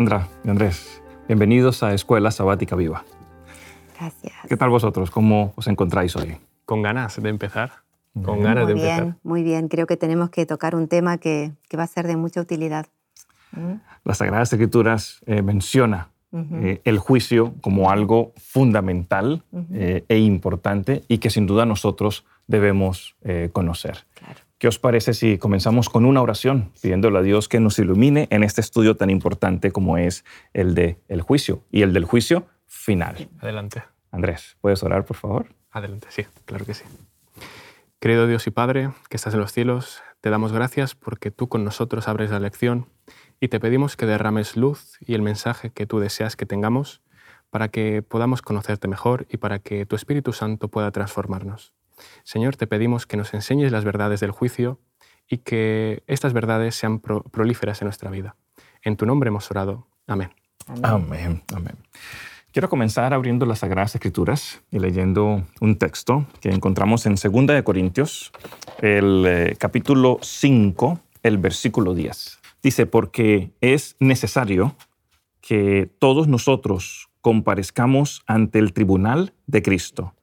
Sandra y Andrés, bienvenidos a Escuela Sabática Viva. Gracias. ¿Qué tal vosotros? ¿Cómo os encontráis hoy? Con ganas de empezar. Con Bien. ganas de Muy empezar. bien, muy bien. Creo que tenemos que tocar un tema que, que va a ser de mucha utilidad. ¿Mm? Las Sagradas Escrituras eh, menciona Ujú. eh, el juicio como algo fundamental Ujú. eh, e importante y que sin duda nosotros debemos eh, conocer. Claro. ¿Qué os parece si comenzamos con una oración pidiéndole a Dios que nos ilumine en este estudio tan importante como es el de el juicio y el del juicio final? Adelante. Andrés, ¿puedes orar, por favor? Adelante, sí, claro que sí. Querido Dios y Padre, que estás en los cielos, te damos gracias porque tú con nosotros abres la lección y te pedimos que derrames luz y el mensaje que tú deseas que tengamos para que podamos conocerte mejor y para que tu Espíritu Santo pueda transformarnos. Señor, te pedimos que nos enseñes las verdades del juicio y que estas verdades sean pro- prolíferas en nuestra vida. En tu nombre hemos orado. Amén. Amén. Amén, amén. Quiero comenzar abriendo las Sagradas Escrituras y leyendo un texto que encontramos en 2 de Corintios, el eh, capítulo 5, el versículo 10. Dice, porque es necesario que todos nosotros comparezcamos ante el tribunal de Cristo,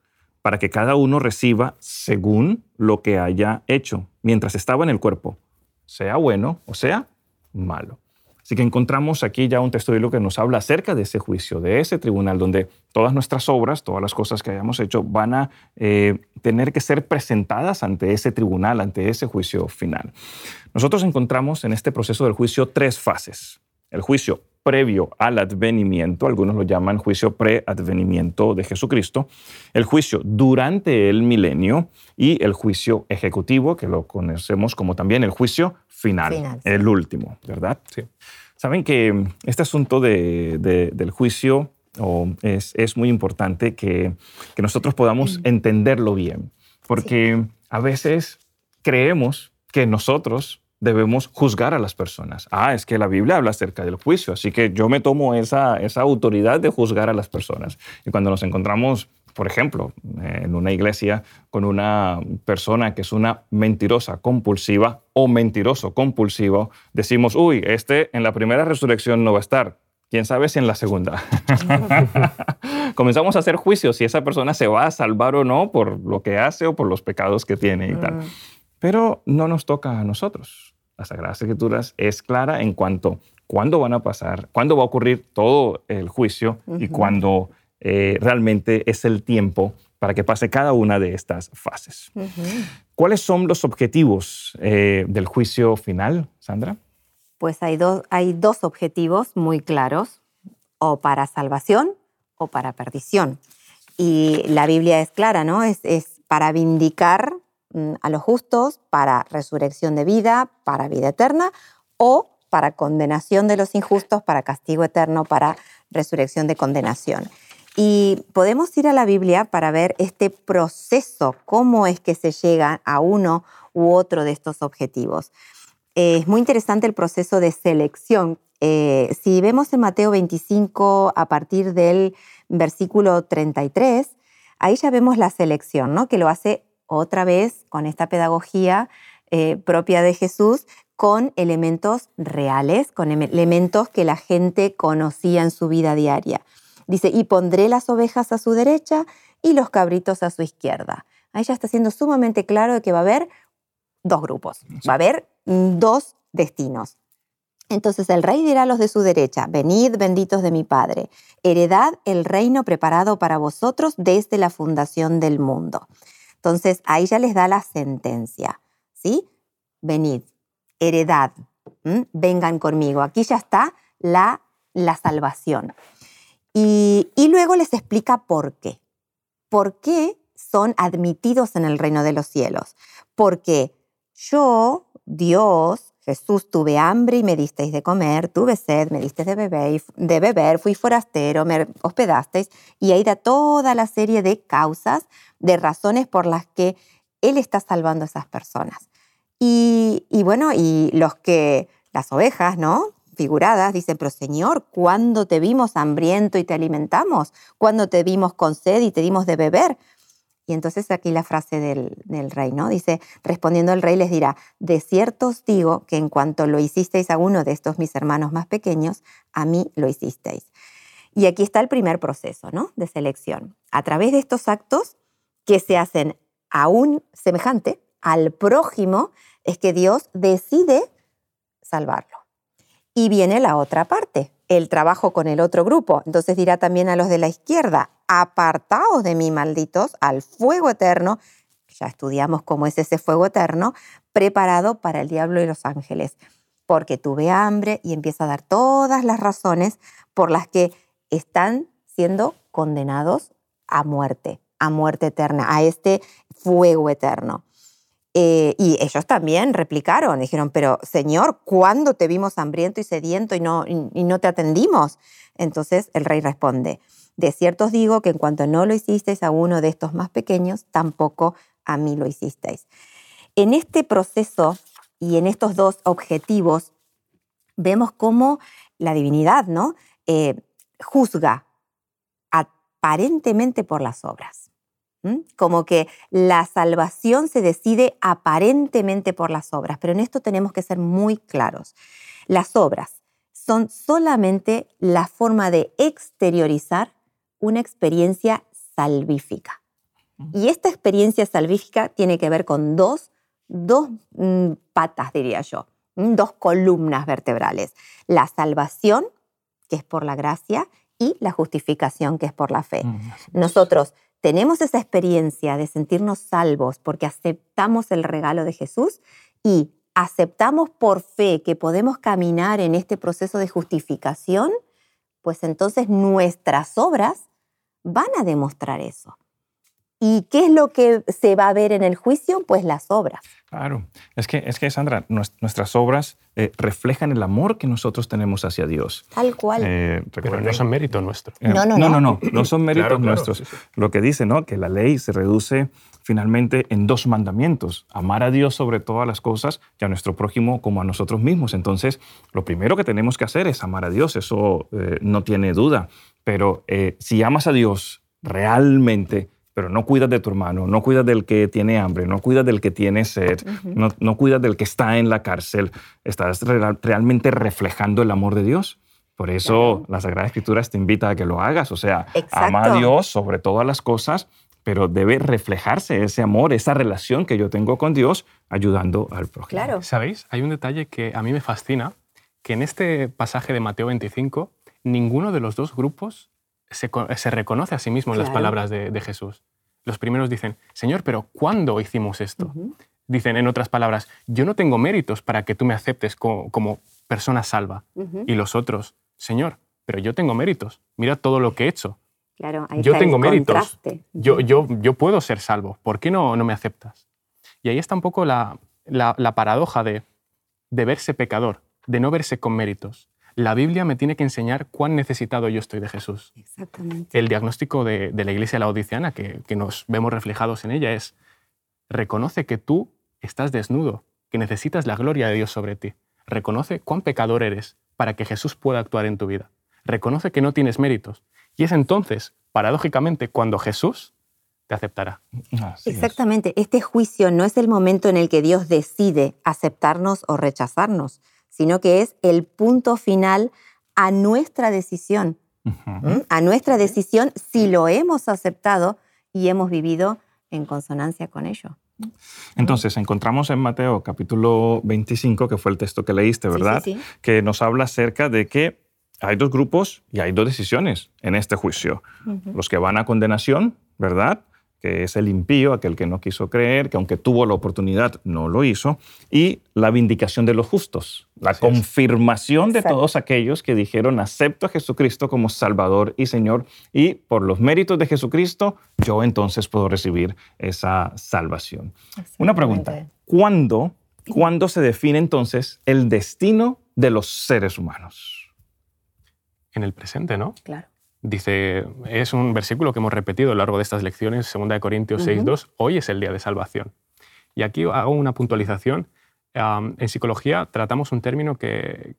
para que cada uno reciba según lo que haya hecho mientras estaba en el cuerpo, sea bueno o sea malo. Así que encontramos aquí ya un texto bíblico que nos habla acerca de ese juicio, de ese tribunal, donde todas nuestras obras, todas las cosas que hayamos hecho, van a eh, tener que ser presentadas ante ese tribunal, ante ese juicio final. Nosotros encontramos en este proceso del juicio tres fases. El juicio previo al advenimiento, algunos lo llaman juicio pre-advenimiento de Jesucristo, el juicio durante el milenio y el juicio ejecutivo, que lo conocemos como también el juicio final, Final, sí. el último, ¿verdad? Sí. Saben que este asunto de- de- del juicio oh, es, es muy importante que, que nosotros podamos entenderlo bien, porque a veces creemos que nosotros debemos juzgar a las personas. Ah, es que la Biblia habla acerca del juicio, así que yo me tomo esa, esa autoridad de juzgar a las personas. Y cuando nos encontramos, por ejemplo, eh, en una iglesia con una persona que es una mentirosa compulsiva o mentiroso compulsivo, decimos, uy, este en la primera resurrección no va a estar. ¿Quién sabe si en la segunda? Comenzamos a hacer juicios si esa persona se va a salvar o no por lo que hace o por los pecados que tiene y tal. Pero no nos toca a nosotros. Las Sagradas Escrituras es clara en cuanto cuándo van a pasar, cuándo va a ocurrir todo el juicio y cuándo eh, realmente es el tiempo para que pase cada una de estas fases. ¿Cuáles son los objetivos eh, del juicio final, Sandra? Pues hay, dos hay dos objetivos muy claros, o para salvación o para perdición. Y la Biblia es clara, ¿no? Es, es para vindicar a los justos, para resurrección de vida, para vida eterna, o para condenación de los injustos, para castigo eterno, para resurrección de condenación. Y podemos ir a la Biblia para ver este proceso, cómo es que se llega a uno u otro de estos objetivos. Es muy interesante el proceso de selección. Eh, si vemos en Mateo 25 a partir del versículo 33, ahí ya vemos la selección, ¿no? que lo hace otra vez con esta pedagogía eh, propia de Jesús, con elementos reales, con em- elementos que la gente conocía en su vida diaria. Dice, y pondré las ovejas a su derecha y los cabritos a su izquierda. Ahí ya está siendo sumamente claro de que va a haber dos grupos, va a haber dos destinos. Entonces el rey dirá a los de su derecha, venid benditos de mi Padre, heredad el reino preparado para vosotros desde la fundación del mundo. Entonces ahí ya les da la sentencia, ¿sí? Venid, heredad, vengan conmigo. Aquí ya está la, la salvación. Y, y luego les explica por qué. ¿Por qué son admitidos en el reino de los cielos? Porque yo, Dios, Jesús, tuve hambre y me disteis de comer, tuve sed, me disteis de beber, de beber, fui forastero, me hospedasteis, y ahí da toda la serie de causas, de razones por las que Él está salvando a esas personas. Y, y bueno, y los que, las ovejas, ¿no? Figuradas, dicen, pero Señor, ¿cuándo te vimos hambriento y te alimentamos? ¿Cuándo te vimos con sed y te dimos de beber? Y entonces aquí la frase del, rey, ¿no? Dice, respondiendo el rey les dirá, de cierto os digo que en cuanto lo hicisteis a uno de estos mis hermanos más pequeños, a mí lo hicisteis. Y aquí está el primer proceso, ¿no? De selección. A través de estos actos que se hacen a un semejante, al prójimo, es que Dios decide salvarlo. Y viene la otra parte, el trabajo con el otro grupo. Entonces dirá también a los de la izquierda, apartaos de mí, malditos, al fuego eterno. Ya estudiamos cómo es ese fuego eterno, preparado para el diablo y los ángeles. Porque tuve hambre y empieza a dar todas las razones por las que están siendo condenados a muerte, a muerte eterna, a este fuego eterno. Eh, y ellos también replicaron, dijeron, pero Señor, ¿cuándo te vimos hambriento y sediento y no, y, no te atendimos? Entonces el rey responde, de cierto os digo que en cuanto no lo hicisteis a uno de estos más pequeños, tampoco a mí lo hicisteis. En este proceso y en estos dos objetivos, vemos cómo la divinidad ¿no? Eh, juzga aparentemente por las obras. Como que la salvación se decide aparentemente por las obras, pero en esto tenemos que ser muy claros. Las obras son solamente la forma de exteriorizar una experiencia salvífica. Y esta experiencia salvífica tiene que ver con dos, dos mm, patas, diría yo, dos columnas vertebrales. La salvación, que es por la gracia, y la justificación, que es por la fe. Nosotros tenemos esa experiencia de sentirnos salvos porque aceptamos el regalo de Jesús y aceptamos por fe que podemos caminar en este proceso de justificación, pues entonces nuestras obras van a demostrar eso. ¿Y qué es lo que se va a ver en el juicio? Pues las obras. Claro, es que, es que Sandra, nuestras obras eh, reflejan el amor que nosotros tenemos hacia Dios. Tal cual. Eh, Pero no son méritos nuestros. Eh, no, no, no, no, no, son méritos nuestros. Lo que dice, ¿no? Que la ley se reduce finalmente en dos mandamientos, amar a Dios sobre todas las cosas y a nuestro prójimo como a nosotros mismos. Entonces, lo primero que tenemos que hacer es amar a Dios, eso no tiene duda. Pero si amas a Dios realmente, pero no cuidas de tu hermano, no cuidas del que tiene hambre, no cuidas del que tiene sed, no, no, cuidas del que está en la cárcel, estás realmente reflejando el amor de Dios. Por eso la Sagrada Escritura te invita a que lo hagas, o sea, ama a Dios sobre todas las cosas, pero debe reflejarse ese amor, esa relación que yo tengo con Dios ayudando al prójimo. Claro. ¿Sabéis? Hay un detalle que a mí me fascina, que en este pasaje de Mateo 25, ninguno de los dos grupos se, reconoce a sí mismo en las palabras de, Jesús. Los primeros dicen, Señor, pero ¿cuándo hicimos esto? Dicen, en otras palabras, yo no tengo méritos para que tú me aceptes como, persona salva. Y los otros, Señor, pero yo tengo méritos. Mira todo lo que he hecho. Claro, yo tengo méritos. Yo, yo, yo puedo ser salvo. ¿Por qué no, no me aceptas? Y ahí está un poco la, la paradoja de, de verse pecador, de no verse con méritos la Biblia me tiene que enseñar cuán necesitado yo estoy de Jesús. Exactamente. El diagnóstico de, la iglesia laodiciana, que, que nos vemos reflejados en ella, es, reconoce que tú estás desnudo, que necesitas la gloria de Dios sobre ti. Reconoce cuán pecador eres para que Jesús pueda actuar en tu vida. Reconoce que no tienes méritos. Y es entonces, paradójicamente, cuando Jesús te aceptará. Exactamente. Este juicio no es el momento en el que Dios decide aceptarnos o rechazarnos, sino que es el punto final a nuestra decisión, a nuestra decisión si lo hemos aceptado y hemos vivido en consonancia con ello. Entonces, encontramos en Mateo capítulo 25, que fue el texto que leíste, ¿verdad? Que nos habla acerca de que hay dos grupos y hay dos decisiones en este juicio. Los que van a condenación, ¿verdad? Que es el impío, aquel que no quiso creer, que aunque tuvo la oportunidad no lo hizo, y la vindicación de los justos, la confirmación de todos aquellos que dijeron acepto a Jesucristo como Salvador y Señor, y por los méritos de Jesucristo yo entonces puedo recibir esa salvación. Una pregunta, ¿cuándo, ¿cuándo se define entonces el destino de los seres humanos? En el presente, ¿no? Claro. Dice, es un versículo que hemos repetido a lo largo de estas lecciones, 2 Corintios 6.2, hoy es el día de salvación. Y aquí hago una puntualización. en psicología tratamos un término que,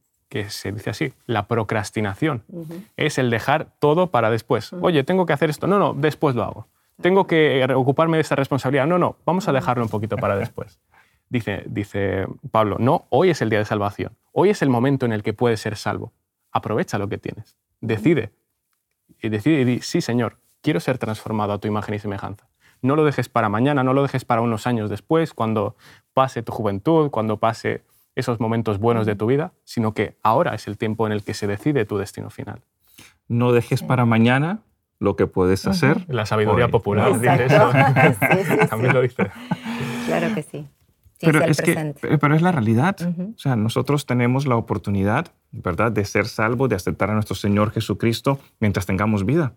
se dice así, la procrastinación. Es el dejar todo para después. Oye, tengo que hacer esto. No, no, después lo hago. tengo que ocuparme de esta responsabilidad. No, no, vamos a dejarlo un poquito para después. Dice, dice Pablo, no, hoy es el día de salvación. Hoy es el momento en el que puedes ser salvo. Aprovecha lo que tienes. Decide. Y decide y di, sí, Señor, quiero ser transformado a tu imagen y semejanza. No lo dejes para mañana, no lo dejes para unos años después, cuando pase tu juventud, cuando pase esos momentos buenos de tu vida, sino que ahora es el tiempo en el que se decide tu destino final. No dejes para mañana lo que puedes hacer. La sabiduría hoy. popular dice eso. Sí, sí, sí. También lo dice. Claro que sí. Pero, es que, presente. pero es la realidad. O sea, nosotros tenemos la oportunidad, ¿verdad?, de ser salvos, de aceptar a nuestro Señor Jesucristo mientras tengamos vida.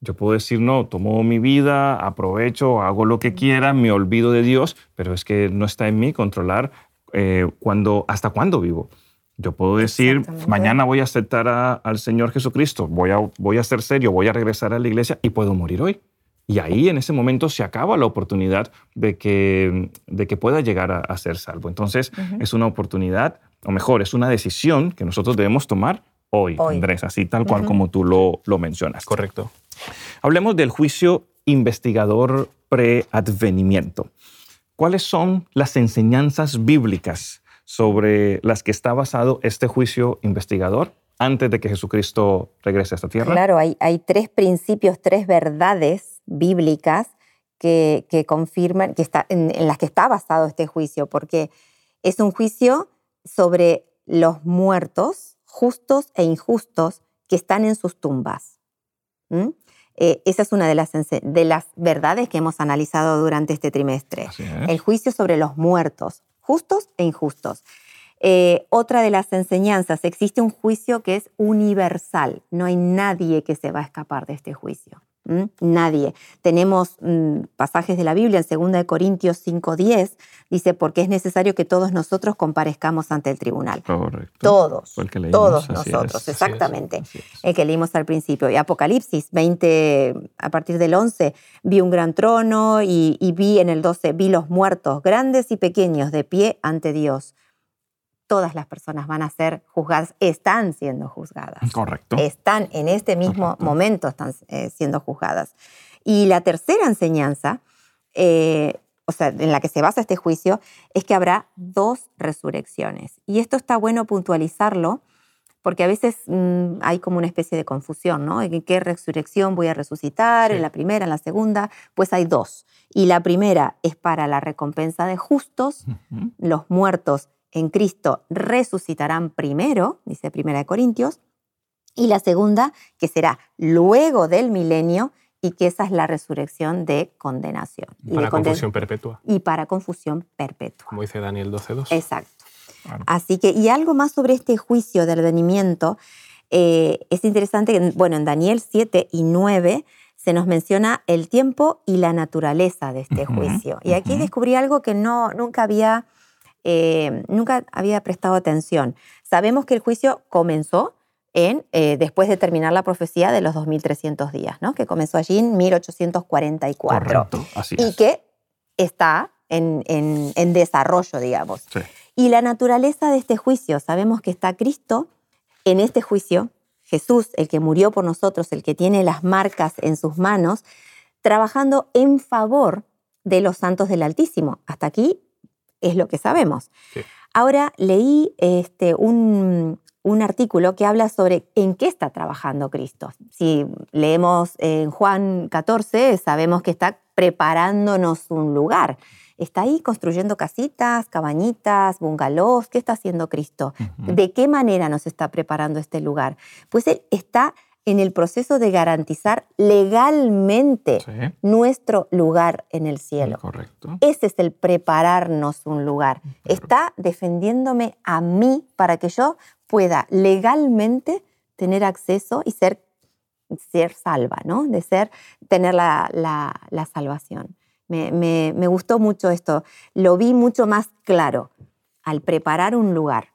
Yo puedo decir, no, tomo mi vida, aprovecho, hago lo que quiera, me olvido de Dios, pero es que no está en mí controlar eh, cuando, hasta cuándo vivo. Yo puedo decir, mañana voy a aceptar a- al Señor Jesucristo, voy a, voy a ser serio, voy a regresar a la iglesia y puedo morir hoy. Y ahí en ese momento se acaba la oportunidad de que, de que pueda llegar a, a ser salvo. Entonces es una oportunidad, o mejor, es una decisión que nosotros debemos tomar hoy, Hoy. Andrés, así tal cual como tú lo, lo mencionas. Correcto. Hablemos del juicio investigador preadvenimiento. ¿Cuáles son las enseñanzas bíblicas sobre las que está basado este juicio investigador antes de que Jesucristo regrese a esta tierra? Claro, hay, hay tres principios, tres verdades bíblicas que, que confirman, que está, en, en las que está basado este juicio, porque es un juicio sobre los muertos, justos e injustos, que están en sus tumbas. ¿Mm? Eh, esa es una de las, de las verdades que hemos analizado durante este trimestre. Es. El juicio sobre los muertos, justos e injustos. Eh, otra de las enseñanzas, existe un juicio que es universal. No hay nadie que se va a escapar de este juicio. Nadie. Tenemos mm, pasajes de la Biblia en 2 de Corintios 5:10, dice, porque es necesario que todos nosotros comparezcamos ante el tribunal. Correcto. Todos, leímos, todos nosotros, es, así es, exactamente. es. El que leímos al principio. Y Apocalipsis 20, a partir del 11, vi un gran trono y, y vi en el 12, vi los muertos, grandes y pequeños, de pie ante Dios. Todas las personas van a ser juzgadas, están siendo juzgadas. Correcto. Están en este mismo Correcto. momento están eh, siendo juzgadas. Y la tercera enseñanza, eh, o sea, en la que se basa este juicio, es que habrá dos resurrecciones. Y esto está bueno puntualizarlo, porque a veces mm, hay como una especie de confusión, ¿no? ¿En qué resurrección voy a resucitar? Sí. ¿En la primera, en la segunda? Pues hay dos. Y la primera es para la recompensa de justos, los muertos en Cristo resucitarán primero, dice Primera de Corintios, y la segunda, que será luego del milenio, y que esa es la resurrección de condenación. Y, de Para conden- confusión perpetua, y para confusión perpetua. como dice Daniel 12.2. Exacto. Claro. Así que, y algo más sobre este juicio del venimiento, eh, es interesante que, bueno, en Daniel 7 y 9 se nos menciona el tiempo y la naturaleza de este juicio. Y aquí descubrí algo que no, nunca, había, eh, nunca había prestado atención. Sabemos que el juicio comenzó en, eh, después de terminar la profecía de los 2300 días, ¿no? que comenzó allí en 1844 Correcto. Así y es. que está en, en- en desarrollo, digamos. Sí. Y la naturaleza de este juicio, sabemos que está Cristo en este juicio, Jesús, el que murió por nosotros, el que tiene las marcas en sus manos, trabajando en favor de los santos del Altísimo. Hasta aquí es lo que sabemos. Sí. Ahora leí este, un, un artículo que habla sobre en qué está trabajando Cristo. Si leemos en Juan 14, sabemos que está preparándonos un lugar. Está ahí construyendo casitas, cabañitas, bungalows. ¿Qué está haciendo Cristo? ¿De qué manera nos está preparando este lugar? Pues Él está en el proceso de garantizar legalmente Sí. nuestro lugar en el cielo. Correcto. Ese es el prepararnos un lugar. Está defendiéndome a mí para que yo pueda legalmente tener acceso y ser, ser salva, ¿no? De ser, tener la, la- la salvación. Me, me- me gustó mucho esto. Lo vi mucho más claro. Al preparar un lugar,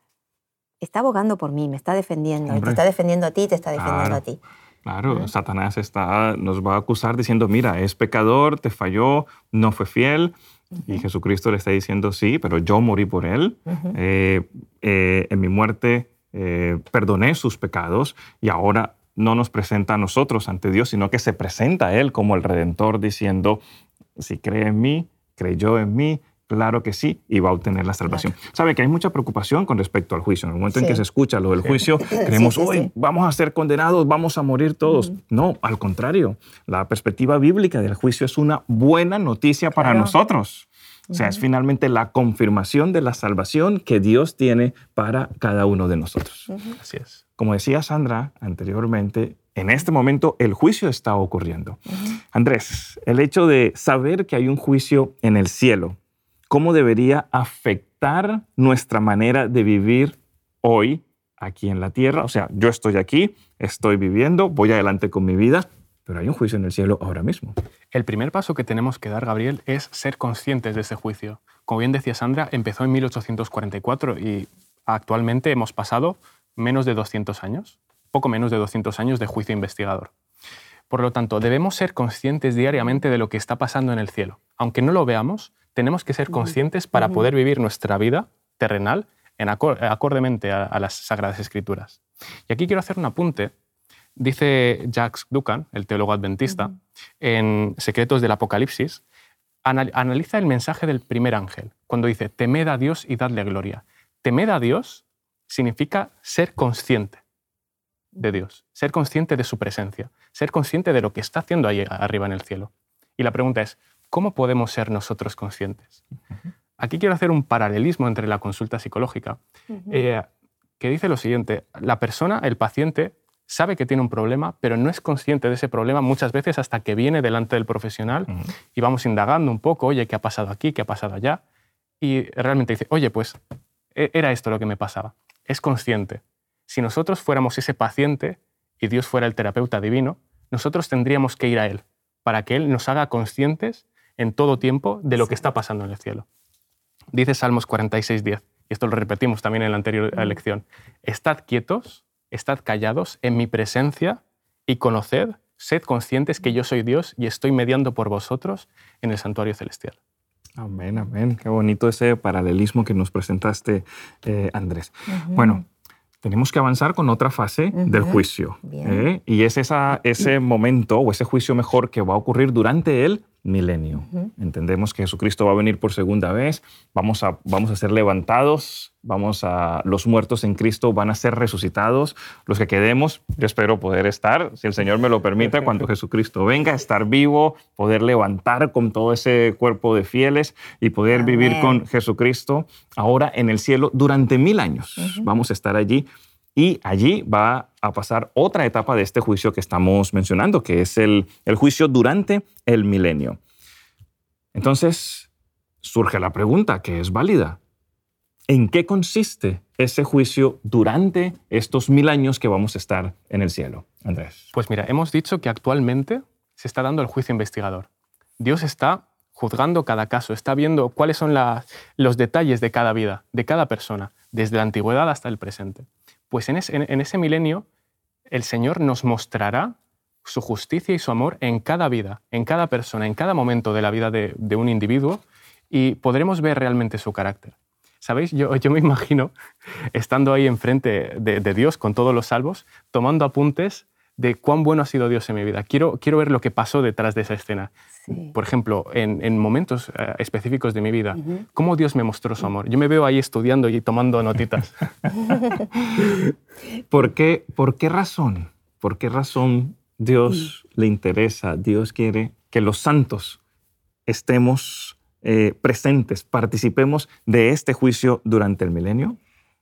está abogando por mí, me está defendiendo. y Te Hombre. está defendiendo a ti, te está defendiendo Claro. a ti. Claro. Satanás está, nos va a acusar diciendo, mira, es pecador, te falló, no fue fiel. Y Jesucristo le está diciendo, sí, pero yo morí por él. Ujú. Eh, eh, en mi muerte eh, perdoné sus pecados y ahora no nos presenta a nosotros ante Dios, sino que se presenta a Él como el Redentor diciendo, si cree en mí, creyó en mí, Claro que sí, y va a obtener la salvación. Sabe que hay mucha preocupación con respecto al juicio. En el momento en que se escucha lo del juicio, creemos, hoy vamos a ser condenados, vamos a morir todos. No, al contrario, la perspectiva bíblica del juicio es una buena noticia para nosotros. O sea, es finalmente la confirmación de la salvación que Dios tiene para cada uno de nosotros. Así es. Como decía Sandra anteriormente, en este momento el juicio está ocurriendo. Andrés, el hecho de saber que hay un juicio en el cielo, cómo debería afectar nuestra manera de vivir hoy aquí en la tierra. O sea, yo estoy aquí, estoy viviendo, voy adelante con mi vida, pero hay un juicio en el cielo ahora mismo. El primer paso que tenemos que dar, Gabriel, es ser conscientes de ese juicio. Como bien decía Sandra, empezó en 1844 y actualmente hemos pasado menos de 200 años, poco menos de 200 años de juicio investigador. Por lo tanto, debemos ser conscientes diariamente de lo que está pasando en el cielo. Aunque no lo veamos, tenemos que ser conscientes para poder vivir nuestra vida terrenal en acordemente a, las Sagradas Escrituras. Y aquí quiero hacer un apunte. Dice Jacques Ducan, el teólogo adventista, en Secretos del Apocalipsis, analiza el mensaje del primer ángel, cuando dice, temed a Dios y dadle gloria. Temed a Dios significa ser consciente de Dios, ser consciente de su presencia, ser consciente de lo que está haciendo ahí arriba en el cielo. Y la pregunta es, ¿cómo podemos ser nosotros conscientes? Aquí quiero hacer un paralelismo entre la consulta psicológica, eh, que dice lo siguiente, la persona, el paciente, sabe que tiene un problema, pero no es consciente de ese problema muchas veces hasta que viene delante del profesional y vamos indagando un poco, oye, ¿qué ha pasado aquí? ¿Qué ha pasado allá? Y realmente dice, oye, pues e, era esto lo que me pasaba. Es consciente. Si nosotros fuéramos ese paciente y Dios fuera el terapeuta divino, nosotros tendríamos que ir a Él para que Él nos haga conscientes en todo tiempo de lo que está pasando en el cielo. Dice Salmos 46.10, y esto lo repetimos también en la anterior mm. lección, estad quietos, estad callados en mi presencia y conoced, sed conscientes que yo soy Dios y estoy mediando por vosotros en el santuario celestial. Amén, amén. Qué bonito ese paralelismo que nos presentaste, eh, Andrés. Bueno, tenemos que avanzar con otra fase del juicio. ¿eh? Y es esa, ese momento o ese juicio mejor que va a ocurrir durante el milenio. Entendemos que Jesucristo va a venir por segunda vez, vamos a, vamos a ser levantados, vamos a, los muertos en Cristo van a ser resucitados, los que quedemos, yo espero poder estar, si el Señor me lo permite, cuando Jesucristo venga, estar vivo, poder levantar con todo ese cuerpo de fieles y poder vivir con Jesucristo ahora en el cielo durante mil años. Vamos a estar allí y allí va a pasar otra etapa de este juicio que estamos mencionando, que es el, juicio durante el milenio. Entonces, surge la pregunta, que es válida. ¿En qué consiste ese juicio durante estos mil años que vamos a estar en el cielo? Andrés. Pues mira, hemos dicho que actualmente se está dando el juicio investigador. Dios está juzgando cada caso, está viendo cuáles son los detalles de cada vida, de cada persona, desde la antigüedad hasta el presente. Pues en ese, milenio el Señor nos mostrará su justicia y su amor en cada vida, en cada persona, en cada momento de la vida de, un individuo y podremos ver realmente su carácter. ¿Sabéis? Yo, me imagino estando ahí enfrente de Dios con todos los salvos, tomando apuntes de cuán bueno ha sido Dios en mi vida. Quiero, quiero ver lo que pasó detrás de esa escena. Por ejemplo, en, momentos eh, específicos de mi vida, cómo Dios me mostró su amor. Yo me veo ahí estudiando y tomando notitas. ¿Por, qué, ¿Por qué razón? ¿Por qué razón Dios le interesa, Dios quiere que los santos estemos eh, presentes, participemos de este juicio durante el milenio?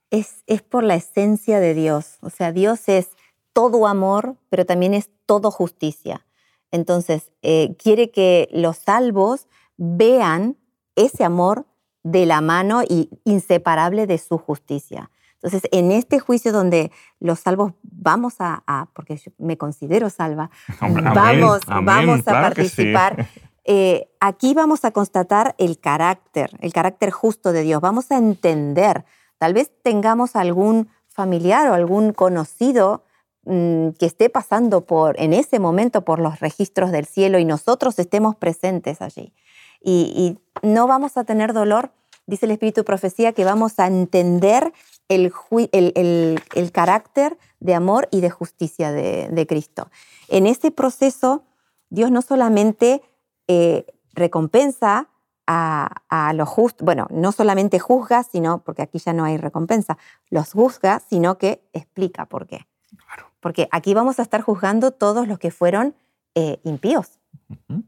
Es, es por la esencia de Dios. O sea, Dios es todo amor, pero también es todo justicia. Entonces, eh, quiere que los salvos vean ese amor de la mano y inseparable de su justicia. Entonces, en este juicio donde los salvos vamos a, porque yo me considero salva, vamos, vamos a participar. Eh, aquí vamos a constatar el carácter, el carácter justo de Dios. Vamos a entender. Tal vez tengamos algún familiar o algún conocido Mm, que esté pasando por, en ese momento por los registros del cielo y nosotros estemos presentes allí. Y, no vamos a tener dolor, dice el Espíritu Profecía, que vamos a entender el- el- el carácter de amor y de justicia de, de Cristo. En ese proceso, Dios no solamente eh, recompensa a, a los justos, bueno, no solamente juzga, sino, porque aquí ya no hay recompensa, los juzga, sino que explica por qué. Claro. Porque aquí vamos a estar juzgando todos los que fueron eh, impíos.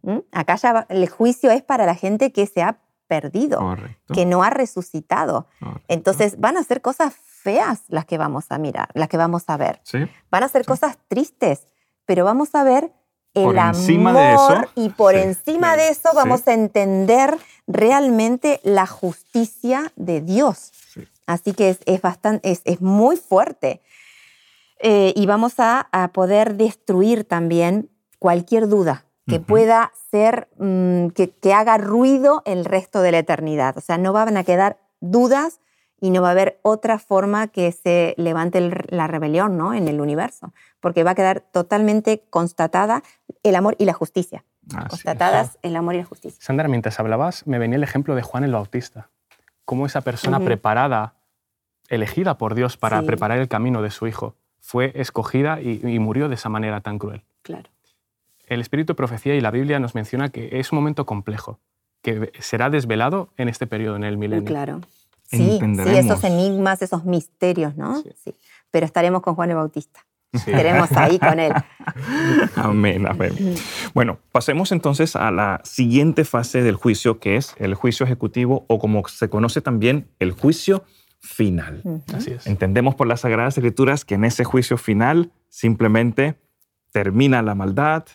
¿m? Acá ya el juicio es para la gente que se ha perdido, Correcto. que no ha resucitado. correcto. Entonces van a ser cosas feas las que vamos a mirar, las que vamos a ver. Sí. Van a ser Sí. cosas tristes, pero vamos a ver el Por amor encima de eso, y por sí, encima de eso vamos a entender realmente la justicia de Dios. Sí. Así que es, es, bastante, es, es muy fuerte. Eh, y vamos a, a poder destruir también cualquier duda que pueda ser, mm, que, que haga ruido el resto de la eternidad. O sea, no van a quedar dudas y no va a haber otra forma que se levante la rebelión ¿no? en el universo, porque va a quedar totalmente constatada el amor y la justicia. Constatadas el amor y la justicia. Sandra, mientras hablabas, me venía el ejemplo de Juan el Bautista. Cómo esa persona preparada, elegida por Dios para Sí. preparar el camino de su hijo, fue escogida y, y murió de esa manera tan cruel. Claro. El espíritu de profecía y la Biblia nos menciona que es un momento complejo, que será desvelado en este periodo, en el Muy milenio. claro. Sí, sí, Entenderemos. esos enigmas, esos misterios, ¿no? Sí. Sí. Pero estaremos con Juan el Bautista. Sí. Estaremos ahí con él. Amén, amén. Bueno, pasemos entonces a la siguiente fase del juicio, que es el juicio ejecutivo o como se conoce también el juicio final. Así es. Entendemos por las Sagradas Escrituras que en ese juicio final simplemente termina la maldad,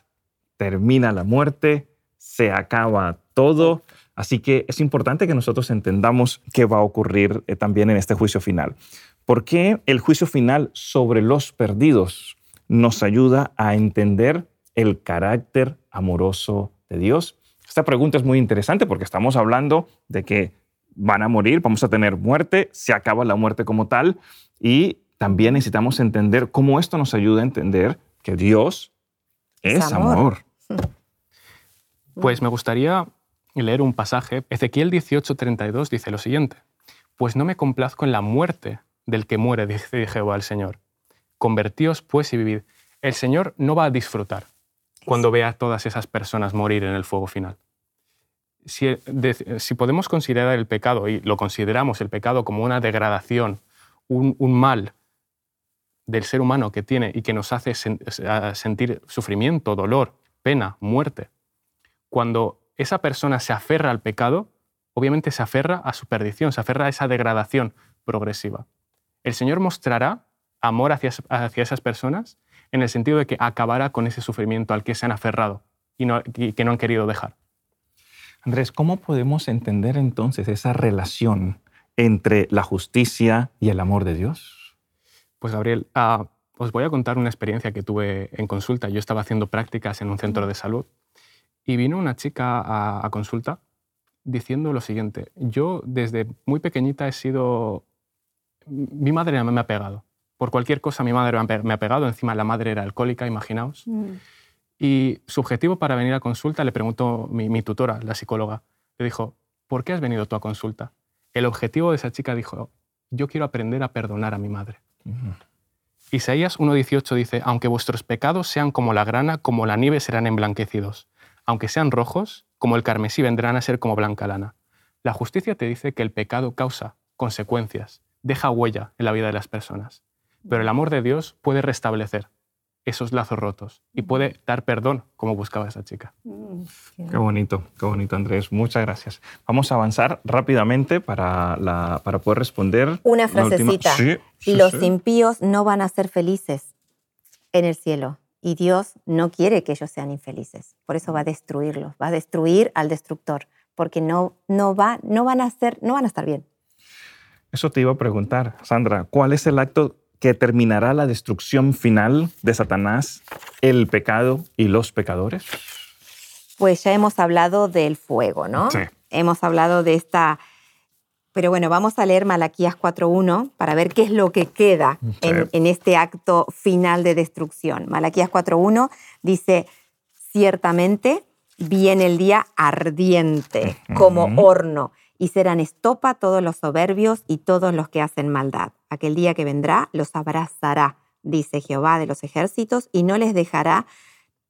termina la muerte, se acaba todo. Así que es importante que nosotros entendamos qué va a ocurrir eh, también en este juicio final. ¿Por qué el juicio final sobre los perdidos nos ayuda a entender el carácter amoroso de Dios? Esta pregunta es muy interesante porque estamos hablando de que van a morir, vamos a tener muerte, se acaba la muerte como tal y también necesitamos entender cómo esto nos ayuda a entender que Dios es, Es amor. amor. Pues me gustaría leer un pasaje. Ezequiel 18:32 dice lo siguiente. Pues no me complazco en la muerte del que muere, dice Jehová el Señor. Convertíos pues y vivid. El Señor no va a disfrutar cuando vea a todas esas personas morir en el fuego final. Si, de- si podemos considerar el pecado, y lo consideramos el pecado como una degradación, un, mal del ser humano que tiene y que nos hace sentir sufrimiento, dolor, pena, muerte, cuando esa persona se aferra al pecado, obviamente se aferra a su perdición, se aferra a esa degradación progresiva. El Señor mostrará amor hacia, es- hacia esas personas en el sentido de que acabará con ese sufrimiento al que se han aferrado y que no han querido dejar. Andrés, ¿cómo podemos entender entonces esa relación entre la justicia y el amor de Dios? Pues Gabriel, ah, os voy a contar una experiencia que tuve en consulta. Yo estaba haciendo prácticas en un centro de salud y vino una chica a, a consulta diciendo lo siguiente. Yo desde muy pequeñita he sido... Mi madre me ha pegado. Por cualquier cosa mi madre me ha pe- me ha pegado. Encima la madre era alcohólica, imaginaos. Mm. Y su objetivo para venir a consulta le preguntó mi, mi tutora, la psicóloga. Le dijo, ¿por qué has venido tú a consulta? El objetivo de esa chica dijo, yo quiero aprender a perdonar a mi madre. Isaías 1.18 dice, aunque vuestros pecados sean como la grana, como la nieve serán emblanquecidos. Aunque sean rojos, como el carmesí vendrán a ser como blanca lana. La justicia te dice que el pecado causa consecuencias, deja huella en la vida de las personas. Pero el amor de Dios puede restablecer esos lazos rotos y puede dar perdón, como buscaba esa chica. Qué bonito, qué bonito, Andrés. Muchas gracias. Vamos a avanzar rápidamente para, la, para poder responder. Una la frasecita. Sí, sí, Los sí. impíos no van a ser felices en el cielo y Dios no quiere que ellos sean infelices. Por eso va a destruirlos, va a destruir al destructor, porque no, no, va, no, van, a ser, no van a estar bien. Eso te iba a preguntar, Sandra. ¿Cuál es el acto que terminará la destrucción final de Satanás, el pecado y los pecadores? Pues ya hemos hablado del fuego, ¿no? Sí. Hemos hablado de esta... Pero bueno, vamos a leer Malaquías 4.1 para ver qué es lo que queda Sí. en, en este acto final de destrucción. Malaquías 4.1 dice, ciertamente viene el día ardiente como horno y serán estopa todos los soberbios y todos los que hacen maldad. Aquel día que vendrá los abrazará, dice Jehová de los ejércitos, y no les dejará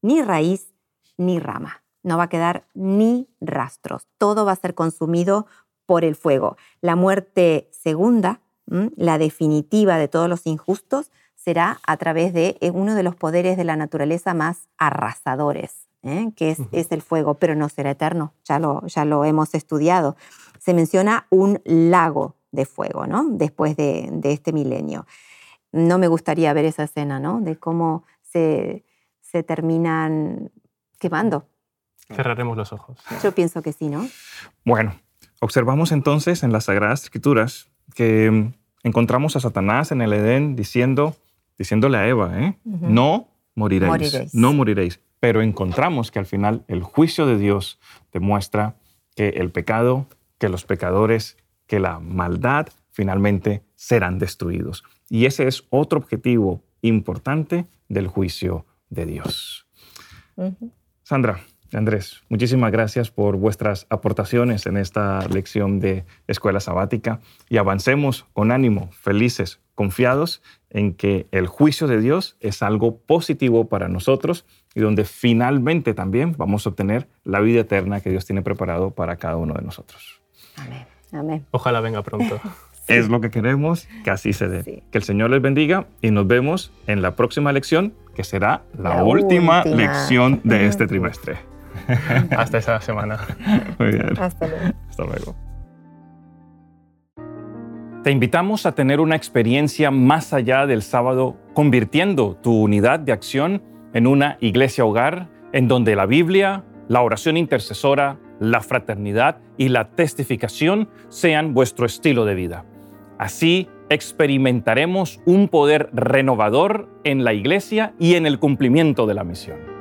ni raíz ni rama. No va a quedar ni rastros. Todo va a ser consumido por el fuego. La muerte segunda, la definitiva de todos los injustos, será a través de eh, uno de los poderes de la naturaleza más arrasadores, ¿eh? que es, el fuego, pero no será eterno, ya lo, ya lo hemos estudiado. Se menciona un lago de fuego, ¿no? Después de, este milenio. No me gustaría ver esa escena, ¿no? De cómo se, se terminan quemando. Cerraremos los ojos. Yo pienso que sí, ¿no? Bueno, observamos entonces en las Sagradas Escrituras que mm, encontramos a Satanás en el Edén diciendo, diciéndole a Eva, ¿eh? no moriréis, no moriréis. Pero encontramos que al final el juicio de Dios demuestra que el pecado, que los pecadores, que la maldad finalmente serán destruidos. Y ese es otro objetivo importante del juicio de Dios. Sandra, Andrés, muchísimas gracias por vuestras aportaciones en esta lección de escuela sabática y avancemos con ánimo, felices, confiados en que el juicio de Dios es algo positivo para nosotros y donde finalmente también vamos a obtener la vida eterna que Dios tiene preparado para cada uno de nosotros. Amén. Amén. Ojalá venga pronto. Es lo que queremos, que así se dé. Que el Señor les bendiga y nos vemos en la próxima lección, que será la, última, lección de este trimestre. Hasta esa semana. Muy bien. Hasta luego. Hasta luego. Te invitamos a tener una experiencia más allá del sábado, convirtiendo tu unidad de acción en una iglesia hogar en donde la Biblia, la oración intercesora, la fraternidad y la testificación sean vuestro estilo de vida. Así experimentaremos un poder renovador en la iglesia y en el cumplimiento de la misión.